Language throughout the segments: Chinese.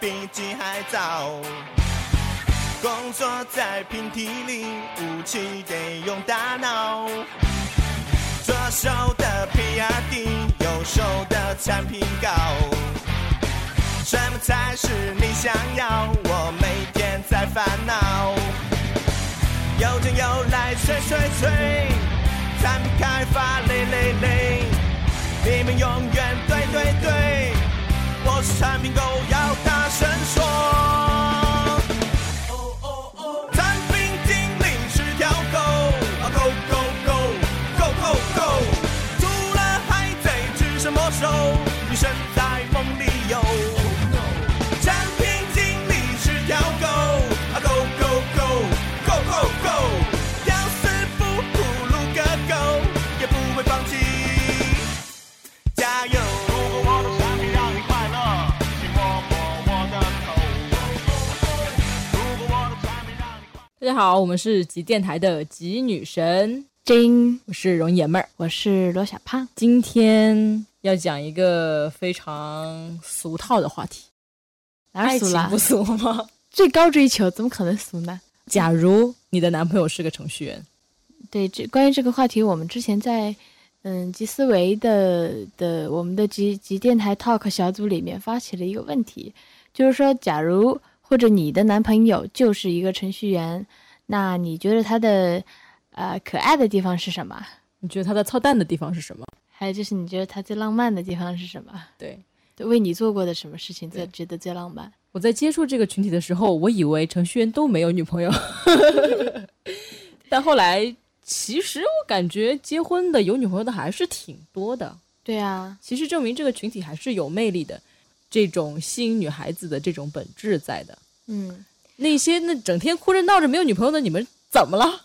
比鸡还早。工作在平地里，武器得用大脑。左手的 PRD，右手的产品稿。什么才是你想要？我每天在烦恼。有钱有来催催催，产品开发累累累，你们永远对对对，我是产品狗，要大家好，我们是极电台的极女神，金，我是容爷们儿。我是罗小胖。今天要讲一个非常俗套的话题，哪俗了爱情不？俗吗？最高追求怎么可能俗呢？假如你的男朋友是个程序员，对，这关于这个话题，我们之前在嗯极思维的的我们的极极电台 Talk 小组里面发起了一个问题，就是说，假如或者你的男朋友就是一个程序员，那你觉得他的呃可爱的地方是什么？你觉得他的操蛋的地方是什么？还有就是你觉得他最浪漫的地方是什么？对，对为你做过的什么事情最对觉得最浪漫？我在接触这个群体的时候，我以为程序员都没有女朋友，但后来其实我感觉结婚的有女朋友的还是挺多的。对啊，其实证明这个群体还是有魅力的，这种吸引女孩子的这种本质在的。嗯。那些那整天哭着闹着没有女朋友的，你们怎么了？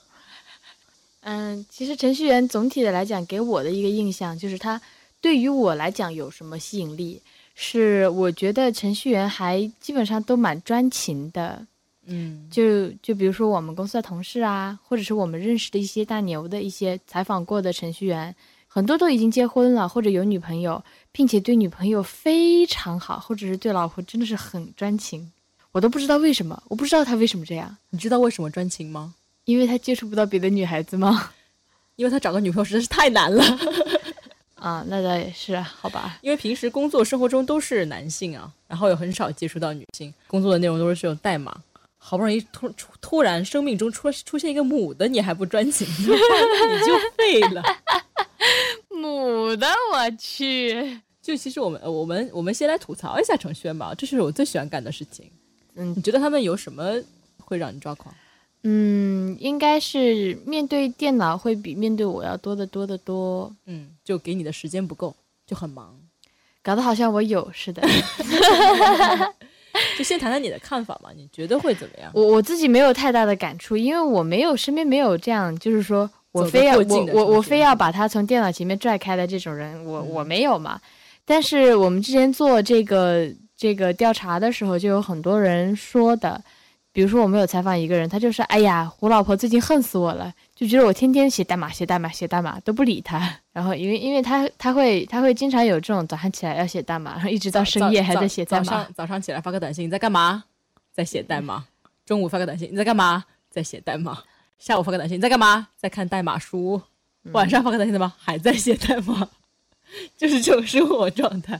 嗯，其实程序员总体的来讲，给我的一个印象就是他对于我来讲有什么吸引力？是我觉得程序员还基本上都蛮专情的。嗯，就就比如说我们公司的同事啊，或者是我们认识的一些大牛的一些采访过的程序员，很多都已经结婚了或者有女朋友，并且对女朋友非常好，或者是对老婆真的是很专情。我都不知道为什么，我不知道他为什么这样，你知道为什么专情吗？因为他接触不到别的女孩子吗？因为他找个女朋友实在是太难了。啊，那倒也是，好吧。因为平时工作生活中都是男性啊，然后也很少接触到女性，工作的内容都是这种代码。好不容易突突突然生命中出出现一个母的，你还不专情，你就废了。母的，我去。就其实我们呃我们我们先来吐槽一下程序员吧，这是我最喜欢干的事情。嗯你觉得他们有什么会让你抓狂？嗯，应该是面对电脑会比面对我要多得多得多，嗯，就给你的时间不够，就很忙。搞得好像我有似的。就先谈谈你的看法嘛，你觉得会怎么样？我我自己没有太大的感触，因为我没有身边没有这样，就是说我非要我我我非要把他从电脑前面拽开的这种人，我嗯我没有嘛。但是我们之前做这个这个调查的时候，就有很多人说的，比如说我们有采访一个人，他就说：“哎呀，胡老婆最近恨死我了，就觉得我天天写代码、写代码、写代码都不理他。然后因为因为他他会他会经常有这种早上起来要写代码，然后一直到深夜还在写代码早码。上早上起来发个短信，你在干嘛？在写代码。中午发个短信，你在干嘛？在写代码。下午发个短信，你在干嘛？在看代码书。晚上发个短信，怎么还在写代码？就是这种生活状态。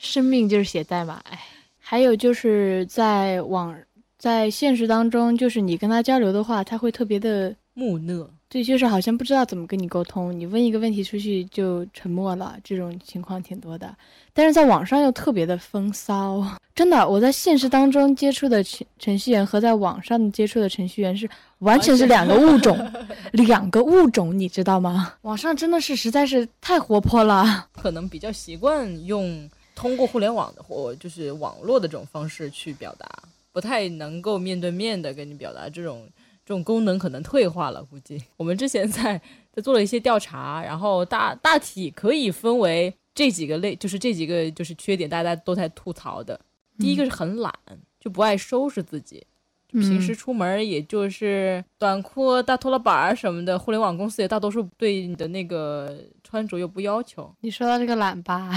生命就是写代码，哎，还有就是在网在现实当中，就是你跟他交流的话，他会特别的，木讷，对，就是好像不知道怎么跟你沟通，你问一个问题出去就沉默了，这种情况挺多的。但是在网上又特别的风骚，真的，我在现实当中接触的程程序员和在网上接触的程序员是完全是两个物种，两个物种，你知道吗？网上真的是实在是太活泼了。可能比较习惯用通过互联网的或就是网络的这种方式去表达，不太能够面对面的跟你表达这种这种功能可能退化了。估计我们之前在在做了一些调查，然后大大体可以分为这几个类，就是这几个就是缺点，大家都在吐槽的。第一个是很懒，就不爱收拾自己。平时出门也就是短裤、大拖拉板儿什么的，互联网公司也大多数对你的那个穿着又不要求。你说到这个懒吧，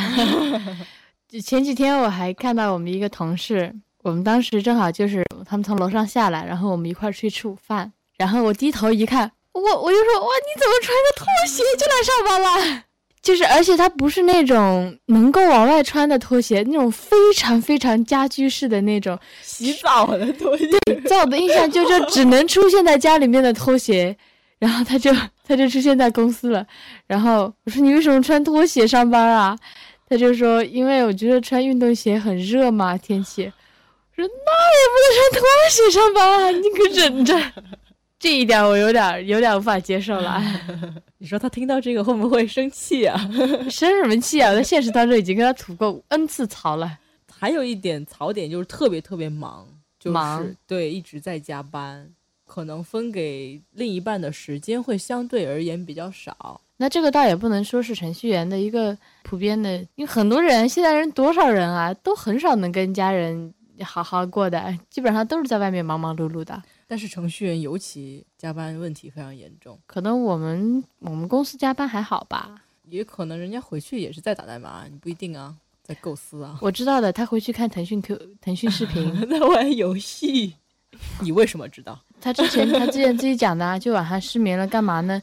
前几天我还看到我们一个同事，我们当时正好就是他们从楼上下来，然后我们一块儿出去吃午饭，然后我低头一看，我我就说哇，你怎么穿个拖鞋就来上班了？就是而且它不是那种能够往外穿的拖鞋，那种非常非常家居式的那种，洗澡的拖鞋。对在我的印象就就只能出现在家里面的拖鞋，然后他就他就出现在公司了，然后我说你为什么穿拖鞋上班啊？他就说因为我觉得穿运动鞋很热嘛，天气。我说那也不能穿拖鞋上班啊，你可忍着。这一点我有点有点无法接受了。你说他听到这个会不会生气啊？生什么气啊？我在现实当中已经跟他吐过 n 次槽了。还有一点槽点就是特别特别忙，就是忙对一直在加班，可能分给另一半的时间会相对而言比较少。那这个倒也不能说是程序员的一个普遍的，因为很多人现在人多少人啊，都很少能跟家人好好过的，基本上都是在外面忙忙碌碌的。但是程序员尤其加班问题非常严重，可能我们我们公司加班还好吧？也可能人家回去也是在打代码，你不一定啊，在构思啊，我知道的，他回去看腾讯 Q 腾讯视频，在玩游戏。你为什么知道？他之前他之前自己讲的啊，就晚上失眠了，干嘛呢？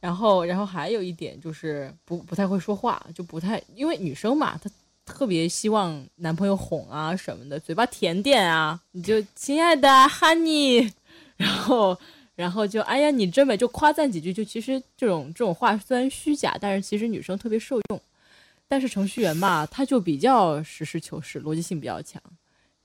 然后，然后还有一点就是不不太会说话，就不太因为女生嘛，她特别希望男朋友哄啊什么的，嘴巴甜点啊，你就亲爱的 honey，然后然后就哎呀你真美，就夸赞几句，就其实这种这种话虽然虚假，但是其实女生特别受用。但是程序员吧，他就比较实事求是，逻辑性比较强，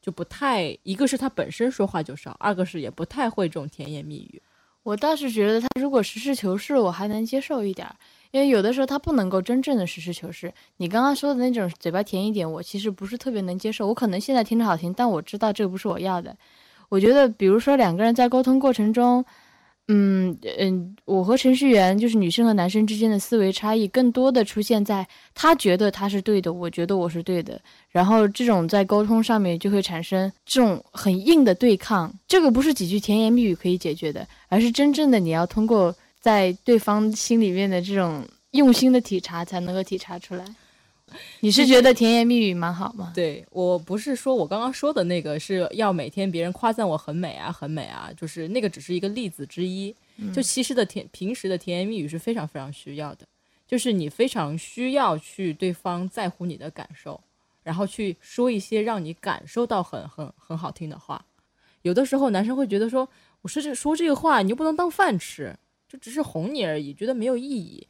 就不太一个是他本身说话就少，二个是也不太会这种甜言蜜语。我倒是觉得他如果实事求是，我还能接受一点，因为有的时候他不能够真正的实事求是。你刚刚说的那种嘴巴甜一点，我其实不是特别能接受。我可能现在听着好听，但我知道这不是我要的。我觉得，比如说两个人在沟通过程中，嗯嗯，我和程序员就是女生和男生之间的思维差异，更多的出现在他觉得他是对的，我觉得我是对的，然后这种在沟通上面就会产生这种很硬的对抗。这个不是几句甜言蜜语可以解决的，而是真正的你要通过在对方心里面的这种用心的体察，才能够体察出来。你是觉得甜言蜜语蛮好吗？对我不是说我刚刚说的那个是要每天别人夸赞我很美啊，很美啊，就是那个只是一个例子之一。就其实的甜平时的甜言蜜语是非常非常需要的，就是你非常需要去对方在乎你的感受，然后去说一些让你感受到很很很好听的话。有的时候男生会觉得说，我说这说这个话你又不能当饭吃，就只是哄你而已，觉得没有意义。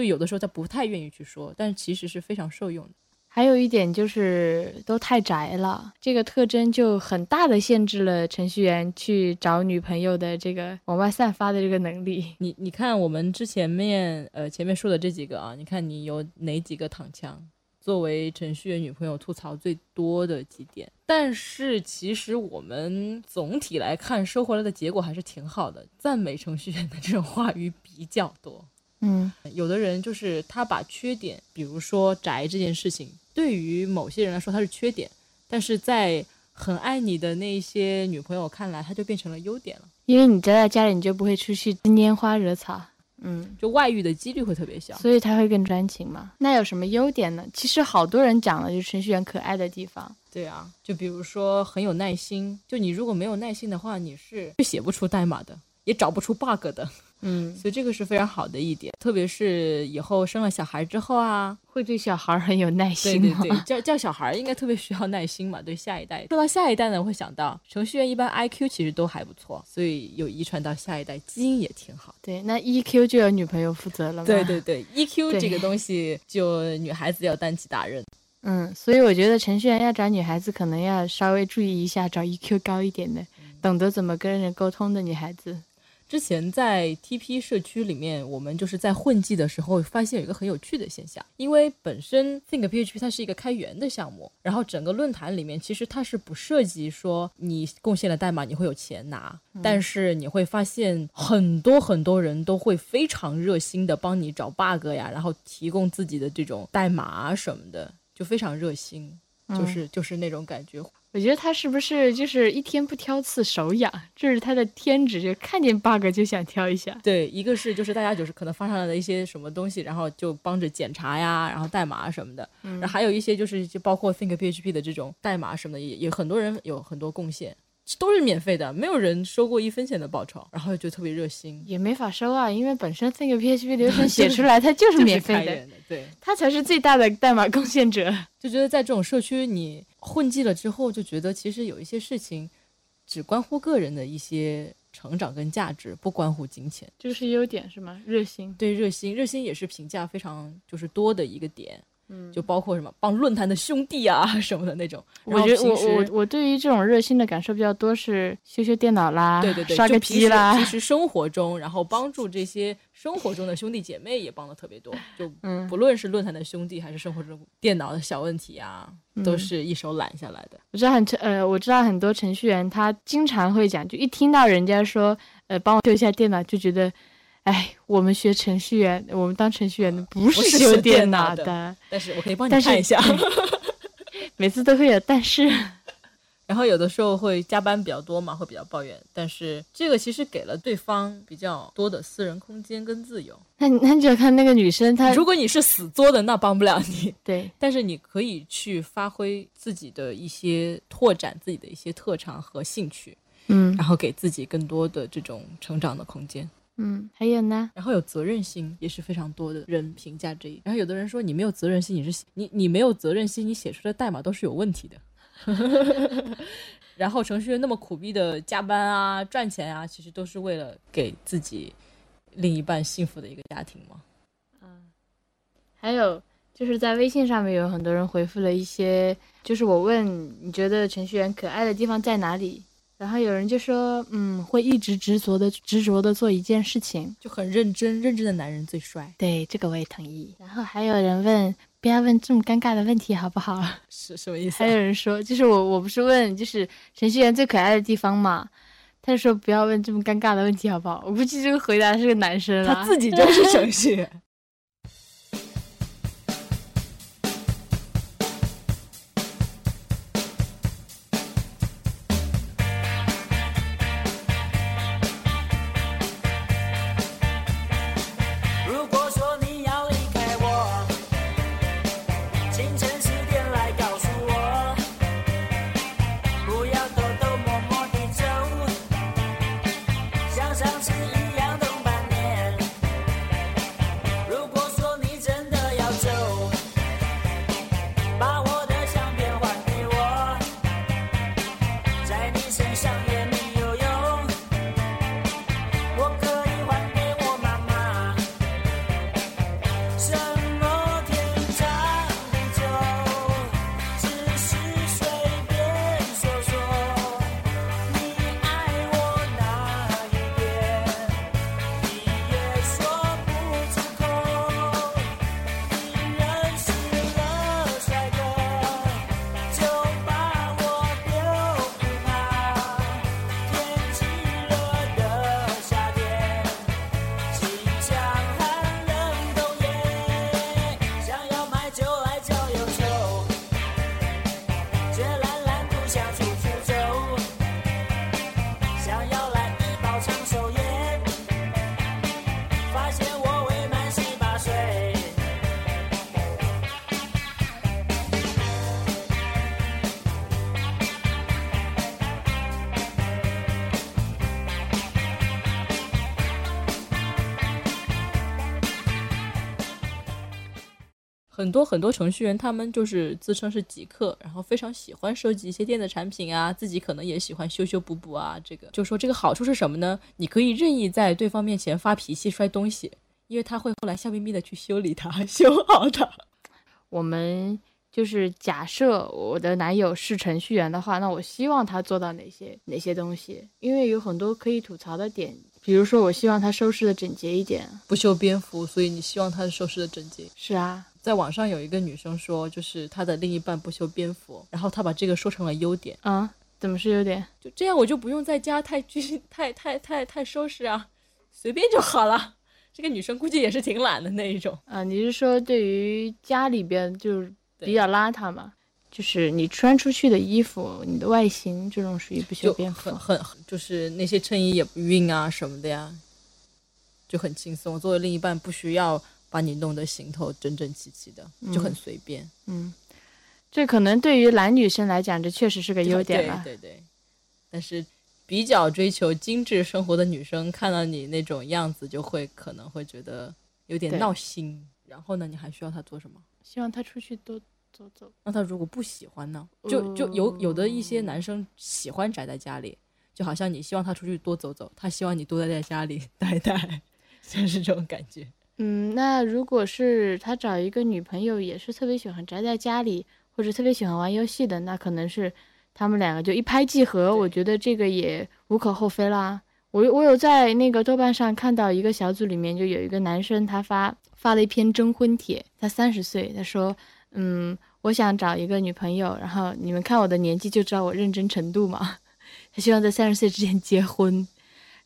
就有的时候他不太愿意去说，但是其实是非常受用的。还有一点就是都太宅了，这个特征就很大的限制了程序员去找女朋友的这个往外散发的这个能力。你你看我们之前面呃前面说的这几个啊，你看你有哪几个躺枪？作为程序员女朋友吐槽最多的几点，但是其实我们总体来看收回来的结果还是挺好的，赞美程序员的这种话语比较多。嗯，有的人就是他把缺点，比如说宅这件事情，对于某些人来说他是缺点，但是在很爱你的那些女朋友看来，他就变成了优点了，因为你宅在家里，你就不会出去拈花惹草，嗯，就外遇的几率会特别小。所以他会更专情嘛。那有什么优点呢？其实好多人讲了，就是程序员可爱的地方。对啊，就比如说很有耐心，就你如果没有耐心的话，你是写不出代码的，也找不出 bug 的。嗯，所以这个是非常好的一点，特别是以后生了小孩之后啊，会对小孩很有耐心对。对对，教教小孩应该特别需要耐心嘛，对下一代。说到下一代呢，我会想到程序员一般 IQ 其实都还不错，所以有遗传到下一代，基因也挺好。对，那 EQ 就要女朋友负责了嘛。对对对，EQ 这个东西就女孩子要担起大任。嗯，所以我觉得程序员要找女孩子，可能要稍微注意一下，找 EQ 高一点的，懂得怎么跟人沟通的女孩子。之前在 TP 社区里面，我们就是在混迹的时候，发现有一个很有趣的现象，因为本身 Think PHP 它是一个开源的项目，然后整个论坛里面其实它是不涉及说你贡献了代码你会有钱拿，但是你会发现很多很多人都会非常热心的帮你找 bug 呀，然后提供自己的这种代码啊什么的，就非常热心。就是就是那种感觉，我觉得他是不是就是一天不挑刺手痒，这是他的天职，就看见 bug 就想挑一下。对，一个是就是大家就是可能发上来的一些什么东西，然后就帮着检查呀，然后代码什么的。嗯然后还有一些就是就包括 Think PHP 的这种代码什么的，也也很多人有很多贡献，都是免费的，没有人收过一分钱的报酬，然后就特别热心，也没法收啊，因为本身 Think PHP 流程 写出来它就是免费的，对。他才是最大的代码贡献者。就觉得在这种社区你混迹了之后，就觉得其实有一些事情只关乎个人的一些成长跟价值，不关乎金钱。这个是优点是吗？热心。对热心，热心也是评价非常就是多的一个点，嗯就包括什么帮论坛的兄弟啊什么的那种。我觉得我我我对于这种热心的感受比较多是修修电脑啦，对对对，刷个机啦其实生活中，然后帮助这些生活中的兄弟姐妹也帮的特别多，就嗯不论是论坛的兄弟，还是生活中电脑的小问题啊，都嗯是一手揽下来的。我知道很呃，我知道很多程序员他经常会讲，就一听到人家说呃帮我修一下电脑，就觉得，哎，我们学程序员，我们当程序员的不不是是修修电电脑的但是我可以帮你看一下。每次都会有但是。然后有的时候会加班比较多嘛，会比较抱怨，但是这个其实给了对方比较多的私人空间跟自由。那你那你就要看那个女生她如果你是死作的，那帮不了你。对但是你可以去发挥自己的一些拓展自己的一些特长和兴趣，嗯然后给自己更多的这种成长的空间。嗯，还有呢，然后有责任心也是非常多的人评价这一。然后有的人说你没有责任心，你是你你没有责任心，你写出的代码都是有问题的。然后程序员那么苦逼的加班啊、赚钱啊，其实都是为了给自己另一半幸福的一个家庭嘛。还有就是在微信上面有很多人回复了一些，就是我问你觉得程序员可爱的地方在哪里，然后有人就说，嗯，会一直执着的执着的做一件事情。就很认真，认真的男人最帅，对，这个我也同意。然后还有人问，不要问这么尴尬的问题好不好？是什么意思、还有啊？人说，就是我我不是问就是程序员最可爱的地方嘛，他就说不要问这么尴尬的问题好不好？我估计这个回答是个男生啦他自己就是程序员。很多很多程序员，他们就是自称是极客，然后非常喜欢收集一些电子产品啊，自己可能也喜欢修修补补啊。这个就说这个好处是什么呢？你可以任意在对方面前发脾气、摔东西，因为他会后来笑眯眯的去修理它、修好它。我们就是假设我的男友是程序员的话，那我希望他做到哪些哪些东西？因为有很多可以吐槽的点，比如说我希望他收拾的整洁一点。不修边幅，所以你希望他收拾的整洁。是啊，在网上有一个女生说，就是她的另一半不修边幅，然后她把这个说成了优点，啊、怎么是优点？就这样我就不用在家太拘、太太太太收拾啊，随便就好了。这个女生估计也是挺懒的那一种。啊，你是说对于家里边就是比较邋遢嘛？就是你穿出去的衣服，你的外形这种属于不修边幅很。很很就是那些衬衣也不熨啊什么的呀，就很轻松。作为另一半，不需要把你弄得行头整整齐齐的，就很嗯随便。嗯，这可能对于男女生来讲，这确实是个优点了。对对对，但是比较追求精致生活的女生看到你那种样子，就会可能会觉得有点闹心。然后呢，你还需要他做什么？希望他出去多走走。那他如果不喜欢呢？就就有有的一些嗯男生喜欢宅在家里，就好像你希望他出去多走走，他希望你多待在家里 待待，就是这种感觉。嗯，那如果是他找一个女朋友，也是特别喜欢宅在家里，或者特别喜欢玩游戏的，那可能是他们两个就一拍即合。我觉得这个也无可厚非啦。我我有在那个豆瓣上看到一个小组里面就有一个男生，他发发了一篇征婚帖，他三十岁，他说，嗯，我想找一个女朋友，然后你们看我的年纪就知道我认真程度嘛。他希望在三十岁之前结婚，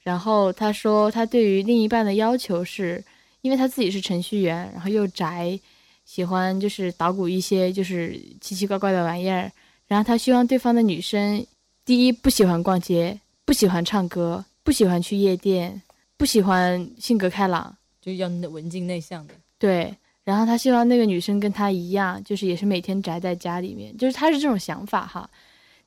然后他说他对于另一半的要求是。因为他自己是程序员，然后又宅，喜欢就是捣鼓一些就是奇奇怪怪的玩意儿。然后他希望对方的女生，第一不喜欢逛街，不喜欢唱歌，不喜欢去夜店，不喜欢性格开朗，就要文静内向的，对。然后他希望那个女生跟他一样，就是也是每天宅在家里面，就是他是这种想法哈。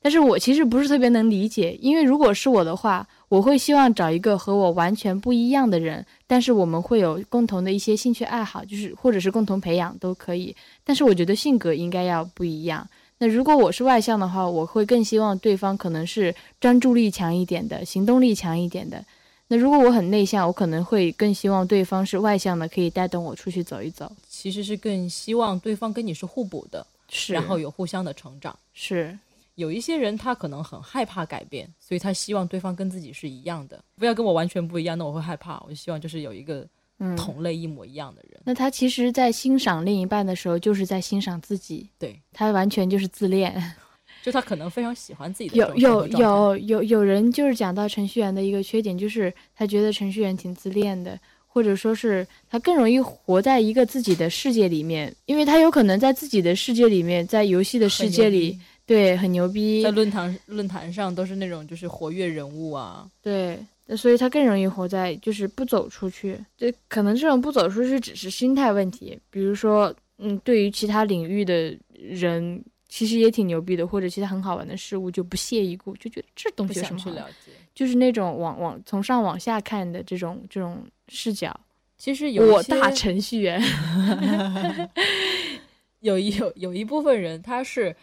但是我其实不是特别能理解，因为如果是我的话，我会希望找一个和我完全不一样的人，但是我们会有共同的一些兴趣爱好，就是或者是共同培养都可以。但是我觉得性格应该要不一样。那如果我是外向的话，我会更希望对方可能是专注力强一点的，行动力强一点的。那如果我很内向，我可能会更希望对方是外向的，可以带动我出去走一走。其实是更希望对方跟你是互补的，是，然后有互相的成长。是，有一些人他可能很害怕改变，所以他希望对方跟自己是一样的，不要跟我完全不一样，那我会害怕。我就希望就是有一个嗯，同类一模一样的人。那他其实，在欣赏另一半的时候，就是在欣赏自己，对，他完全就是自恋。就他可能非常喜欢自己的有有有有有人就是讲到程序员的一个缺点，就是他觉得程序员挺自恋的，或者说是他更容易活在一个自己的世界里面，因为他有可能在自己的世界里面，在游戏的世界里，对，很牛逼在，论坛论坛上都是那种就是活跃人物啊，对，所以他更容易活在就是不走出去。这可能这种不走出去只是心态问题，比如说，嗯，对于其他领域的人。其实也挺牛逼的，或者其他很好玩的事物就不屑一顾，就觉得这东西有什么去了解。就是那种往往从上往下看的这种这种视角。其实有些我大程序员，有一有有一部分人他是，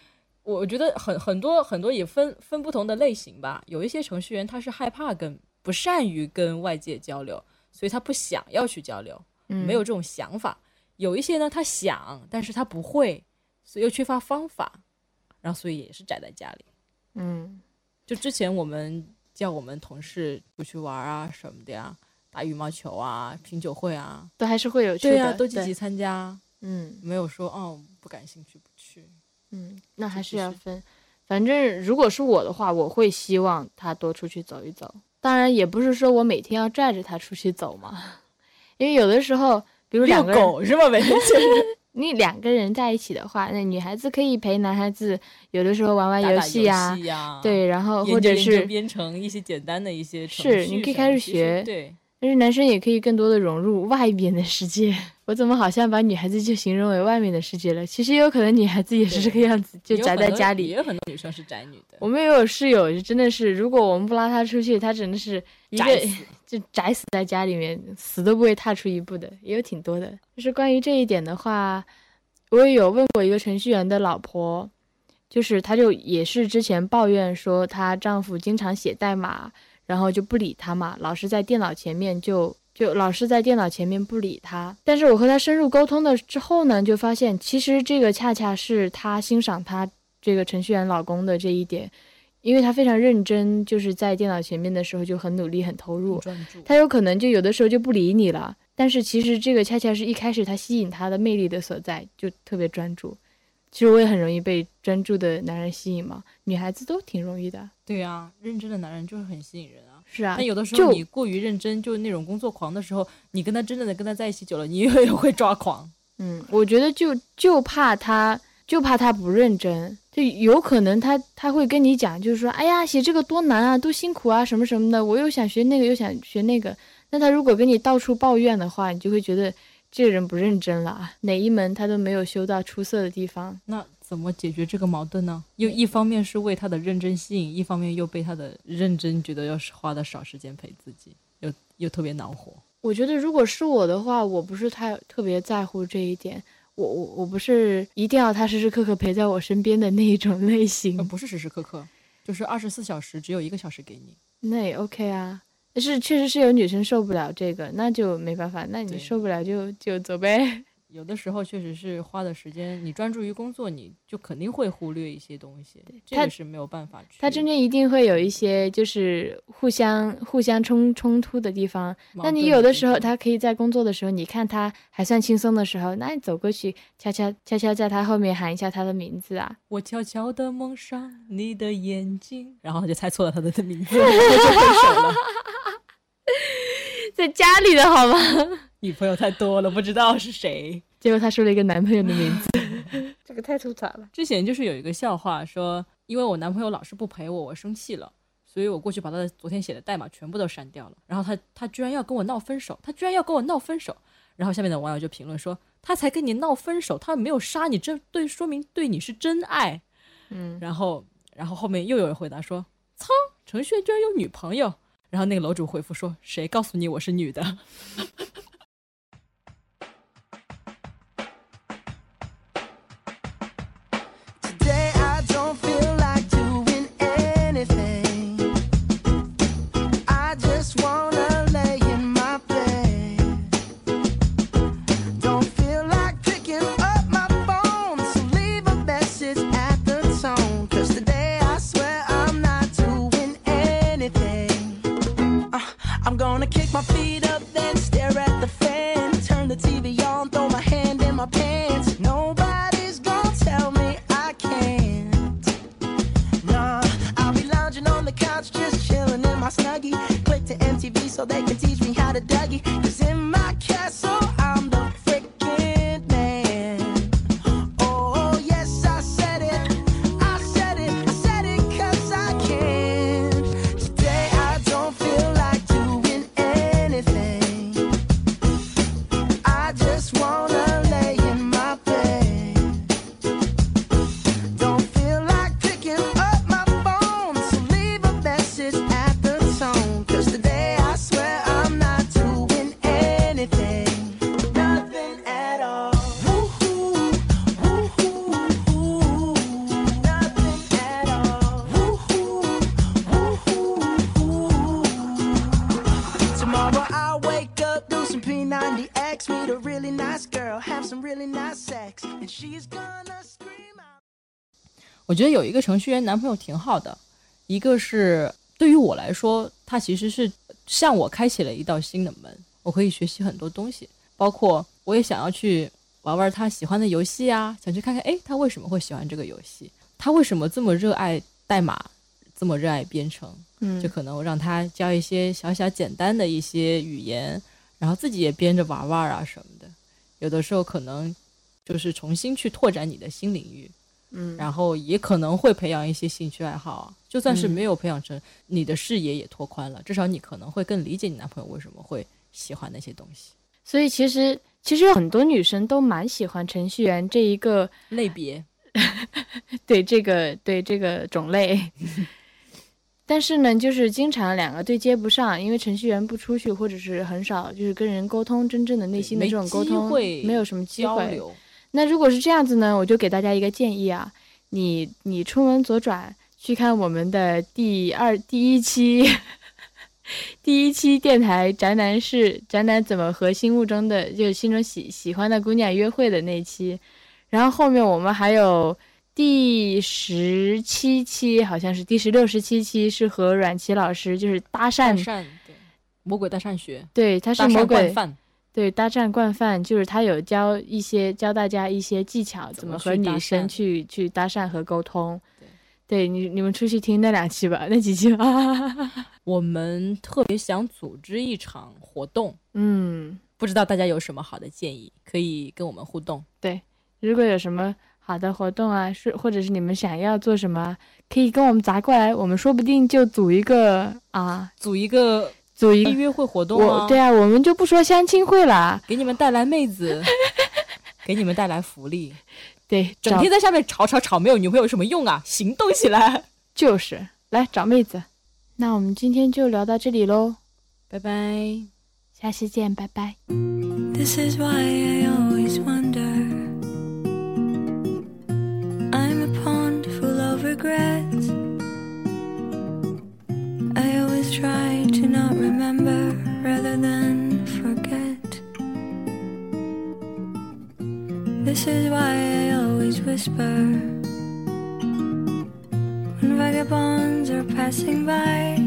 我觉得很很多很多也分分不同的类型吧。有一些程序员他是害怕跟不善于跟外界交流，所以他不想要去交流，嗯没有这种想法。有一些呢，他想，但是他不会，所以又缺乏方法，然后所以也是宅在家里。嗯就之前我们叫我们同事出去玩啊什么的呀，打羽毛球啊、品酒会啊，都还是会有去的，对呀、都积极，参加，嗯没有说哦不感兴趣不去。嗯，那还是是是要分。反正如果是我的话，我会希望他多出去走一走。当然，也不是说我每天要拽着他出去走嘛，因为有的时候，比如遛两个，狗是吗？每天 你两个人在一起的话，那女孩子可以陪男孩子，有的时候玩玩打打游戏呀、呀，对，然后或者是编程一些简单的一些程是你可以开始学对，但是男生也可以更多的融入外边的世界。我怎么好像把女孩子就形容为外面的世界了？其实也有可能女孩子也是这个样子，就宅在家里。也有很多女生是宅女的，我们也有室友，就真的是，如果我们不拉她出去，她真的是一个宅就宅死在家里面，死都不会踏出一步的，也有挺多的。就是关于这一点的话，我也有问过一个程序员的老婆，就是她就也是之前抱怨说她丈夫经常写代码，然后就不理他嘛，老是在电脑前面就就老是在电脑前面不理他。但是我和他深入沟通的之后呢，就发现其实这个恰恰是他欣赏他这个程序员老公的这一点。因为他非常认真，就是在电脑前面的时候就很努力、很投入。他有可能就有的时候就不理你了，但是其实这个恰恰是一开始他吸引他的魅力的所在，就特别专注。其实我也很容易被专注的男人吸引嘛，女孩子都挺容易的。对啊，认真的男人就是很吸引人啊。是啊但，有的时就候你过于认真，就是那种工作狂的时候，你跟他真正的跟他在一起久了，你也会抓狂。嗯，我觉得就就怕他就怕他不认真，就有可能他他会跟你讲，就是说，哎呀，写这个多难啊，多辛苦啊，什么什么的，我又想学那个，又想学那个。那他如果跟你到处抱怨的话，你就会觉得这个人不认真了啊，哪一门他都没有修到出色的地方。那怎么解决这个矛盾呢？又一方面是为他的认真吸引，一方面又被他的认真觉得要是花的少时间陪自己，又又特别恼火。我觉得如果是我的话，我不是太特别在乎这一点。我我我不是一定要他时时刻刻陪在我身边的那一种类型呃，，不是时时刻刻，就是二十四小时只有一个小时给你。那也 OK 啊。但是确实是有女生受不了这个，那就没办法，那你受不了就就走呗。有的时候确实是花的时间，你专注于工作，你就肯定会忽略一些东西，这个是没有办法去。他中间一定会有一些就是互相互相冲冲突的地方。那你有的时候，他可以在工作的时候，你看他还算轻松的时候，那你走过去，悄悄悄悄在他后面喊一下他的名字啊。我悄悄的蒙上你的眼睛，然后他就猜错了他的名字，就分手了。在家里的好吗？女朋友太多了，不知道是谁。结果他说了一个男朋友的名字，这个太粗糙了。之前就是有一个笑话说，因为我男朋友老是不陪我，我生气了，所以我过去把他的昨天写的代码全部都删掉了。然后他他居然要跟我闹分手，他居然要跟我闹分手。然后下面的网友就评论说，他才跟你闹分手，他没有杀你，这对说明对你是真爱。嗯，然后然后后面又有人回答说，操，程序员居然有女朋友。然后那个楼主回复说，谁告诉你我是女的？我觉得有一个程序员男朋友挺好的，一个是对于我来说，他其实是向我开启了一道新的门，我可以学习很多东西，包括我也想要去玩玩他喜欢的游戏啊，想去看看，诶，他为什么会喜欢这个游戏？他为什么这么热爱代码，这么热爱编程？嗯就可能让他教一些小小简单的一些语言，然后自己也编着玩玩啊什么的。有的时候可能就是重新去拓展你的新领域，嗯，然后也可能会培养一些兴趣爱好啊。就算是嗯没有培养成，你的视野也拓宽了，至少你可能会更理解你男朋友为什么会喜欢那些东西。所以其实其实有很多女生都蛮喜欢程序员这一个类别，对这个对这个种类。但是呢，就是经常两个对接不上，因为程序员不出去，或者是很少就是跟人沟通真正的内心的没这种沟机通，会没有什么机会。那如果是这样子呢，我就给大家一个建议啊，你你出门左转去看我们的第二第一期 第一期电台宅男是宅男怎么和心目中的就是心中喜喜欢的姑娘约会的那期，然后后面我们还有第十七期，好像是第十六、十七期是和阮琦老师就是搭搭讪，对，魔鬼搭讪学，对，他是魔鬼对，搭讪惯犯就是他有教一些教大家一些技巧，怎怎么和女生讪去去搭讪和沟通。对，对你你们出去听那两期吧，那几期吧。我们特别想组织一场活动，嗯，不知道大家有什么好的建议，可以跟我们互动。对如果有什么好的活动啊，是或者是你们想要做什么，可以跟我们砸过来，我们说不定就组一个啊，组一个组一个。约会活动吗，我对啊，我们就不说相亲会了，给你们带来妹子，给你们带来福利。对，整天在下面吵吵吵，没有女朋友有什么用啊？行动起来！就是来找妹子。那我们今天就聊到这里喽，拜拜。下期见，拜拜。This is why I always wonder. Remember rather than forget. This is why I always whisper when vagabonds are passing by.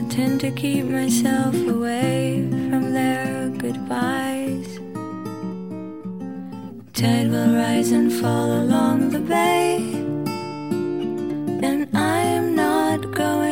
I tend to keep myself away from their goodbyes. Tide will rise and fall along the bay, and I am not going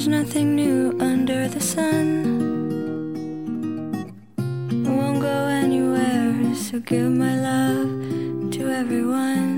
There's nothing new under the sun. I won't go anywhere, so give my love to everyone.